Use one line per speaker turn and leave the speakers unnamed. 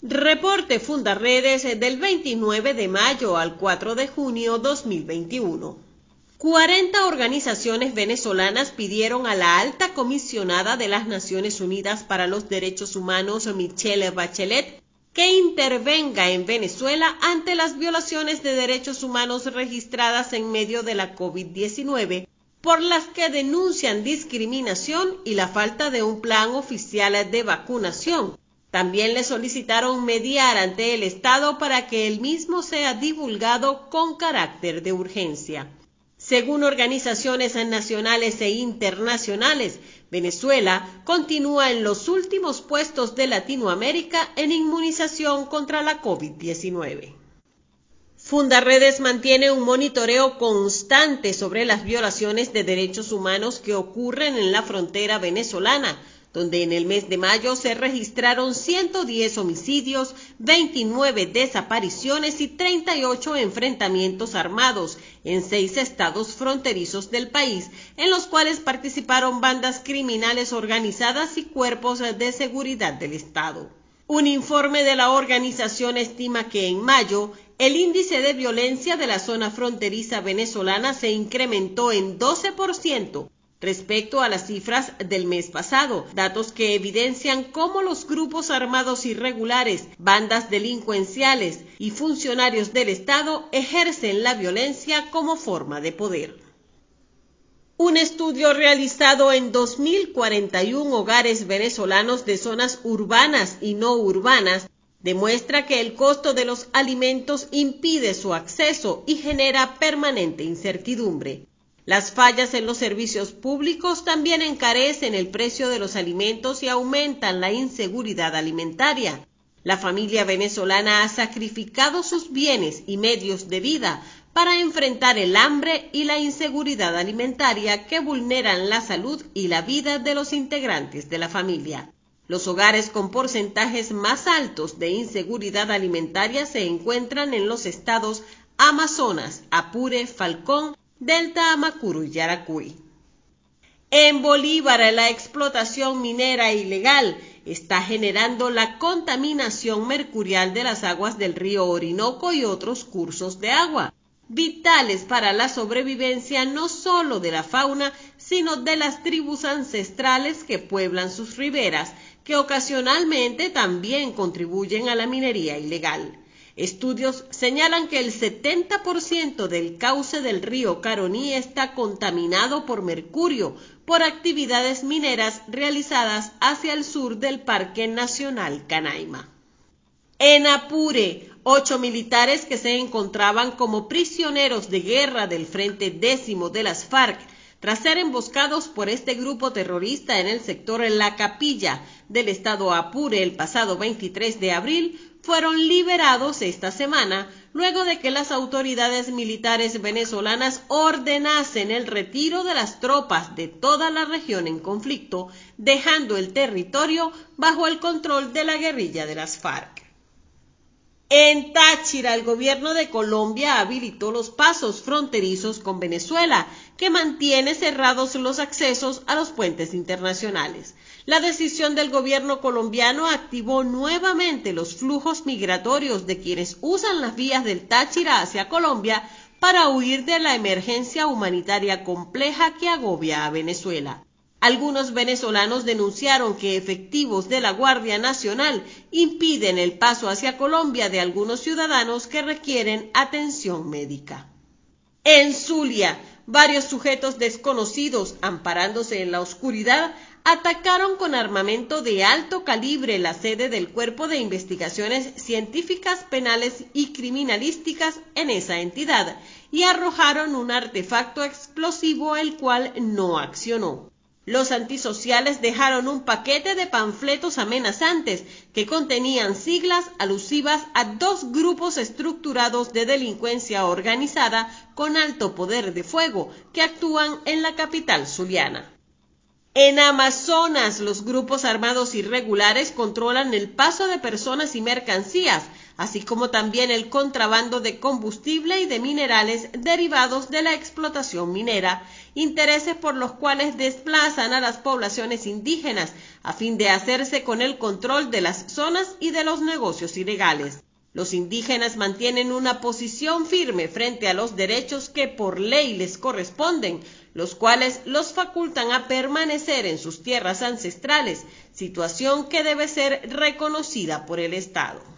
Reporte Fundaredes del 29 de mayo al 4 de junio 2021. 40 organizaciones venezolanas pidieron a la alta comisionada de las Naciones Unidas para los Derechos Humanos, Michelle Bachelet, que intervenga en Venezuela ante las violaciones de derechos humanos registradas en medio de la COVID-19, por las que denuncian discriminación y la falta de un plan oficial de vacunación también le solicitaron mediar ante el Estado para que el mismo sea divulgado con carácter de urgencia. Según organizaciones nacionales e internacionales, Venezuela continúa en los últimos puestos de Latinoamérica en inmunización contra la COVID-19. Fundaredes mantiene un monitoreo constante sobre las violaciones de derechos humanos que ocurren en la frontera venezolana, donde en el mes de mayo se registraron 110 homicidios, 29 desapariciones y 38 enfrentamientos armados en seis estados fronterizos del país, en los cuales participaron bandas criminales organizadas y cuerpos de seguridad del Estado. Un informe de la organización estima que en mayo el índice de violencia de la zona fronteriza venezolana se incrementó en 12%, respecto a las cifras del mes pasado, datos que evidencian cómo los grupos armados irregulares, bandas delincuenciales y funcionarios del Estado ejercen la violencia como forma de poder. Un estudio realizado en 2.041 hogares venezolanos de zonas urbanas y no urbanas demuestra que el costo de los alimentos impide su acceso y genera permanente incertidumbre. Las fallas en los servicios públicos también encarecen el precio de los alimentos y aumentan la inseguridad alimentaria. La familia venezolana ha sacrificado sus bienes y medios de vida para enfrentar el hambre y la inseguridad alimentaria que vulneran la salud y la vida de los integrantes de la familia. Los hogares con porcentajes más altos de inseguridad alimentaria se encuentran en los estados Amazonas, Apure, Falcón, Delta Amacuru y Yaracuy. En Bolívar, la explotación minera ilegal está generando la contaminación mercurial de las aguas del río Orinoco y otros cursos de agua, vitales para la sobrevivencia no solo de la fauna, sino de las tribus ancestrales que pueblan sus riberas, que ocasionalmente también contribuyen a la minería ilegal. Estudios señalan que el 70% del cauce del río Caroní está contaminado por mercurio por actividades mineras realizadas hacia el sur del Parque Nacional Canaima. En Apure, ocho militares que se encontraban como prisioneros de guerra del Frente Décimo de las FARC tras ser emboscados por este grupo terrorista en el sector La Capilla del estado Apure el pasado 23 de abril, fueron liberados esta semana luego de que las autoridades militares venezolanas ordenasen el retiro de las tropas de toda la región en conflicto, dejando el territorio bajo el control de la guerrilla de las FARC. En Táchira, el gobierno de Colombia habilitó los pasos fronterizos con Venezuela, que mantiene cerrados los accesos a los puentes internacionales. La decisión del gobierno colombiano activó nuevamente los flujos migratorios de quienes usan las vías del Táchira hacia Colombia para huir de la emergencia humanitaria compleja que agobia a Venezuela. Algunos venezolanos denunciaron que efectivos de la Guardia Nacional impiden el paso hacia Colombia de algunos ciudadanos que requieren atención médica. En Zulia, varios sujetos desconocidos, amparándose en la oscuridad, atacaron con armamento de alto calibre la sede del Cuerpo de Investigaciones Científicas, Penales y Criminalísticas en esa entidad y arrojaron un artefacto explosivo el cual no accionó. Los antisociales dejaron un paquete de panfletos amenazantes que contenían siglas alusivas a dos grupos estructurados de delincuencia organizada con alto poder de fuego que actúan en la capital zuliana. En Amazonas, los grupos armados irregulares controlan el paso de personas y mercancías, así como también el contrabando de combustible y de minerales derivados de la explotación minera, intereses por los cuales desplazan a las poblaciones indígenas a fin de hacerse con el control de las zonas y de los negocios ilegales. Los indígenas mantienen una posición firme frente a los derechos que por ley les corresponden, los cuales los facultan a permanecer en sus tierras ancestrales, situación que debe ser reconocida por el Estado.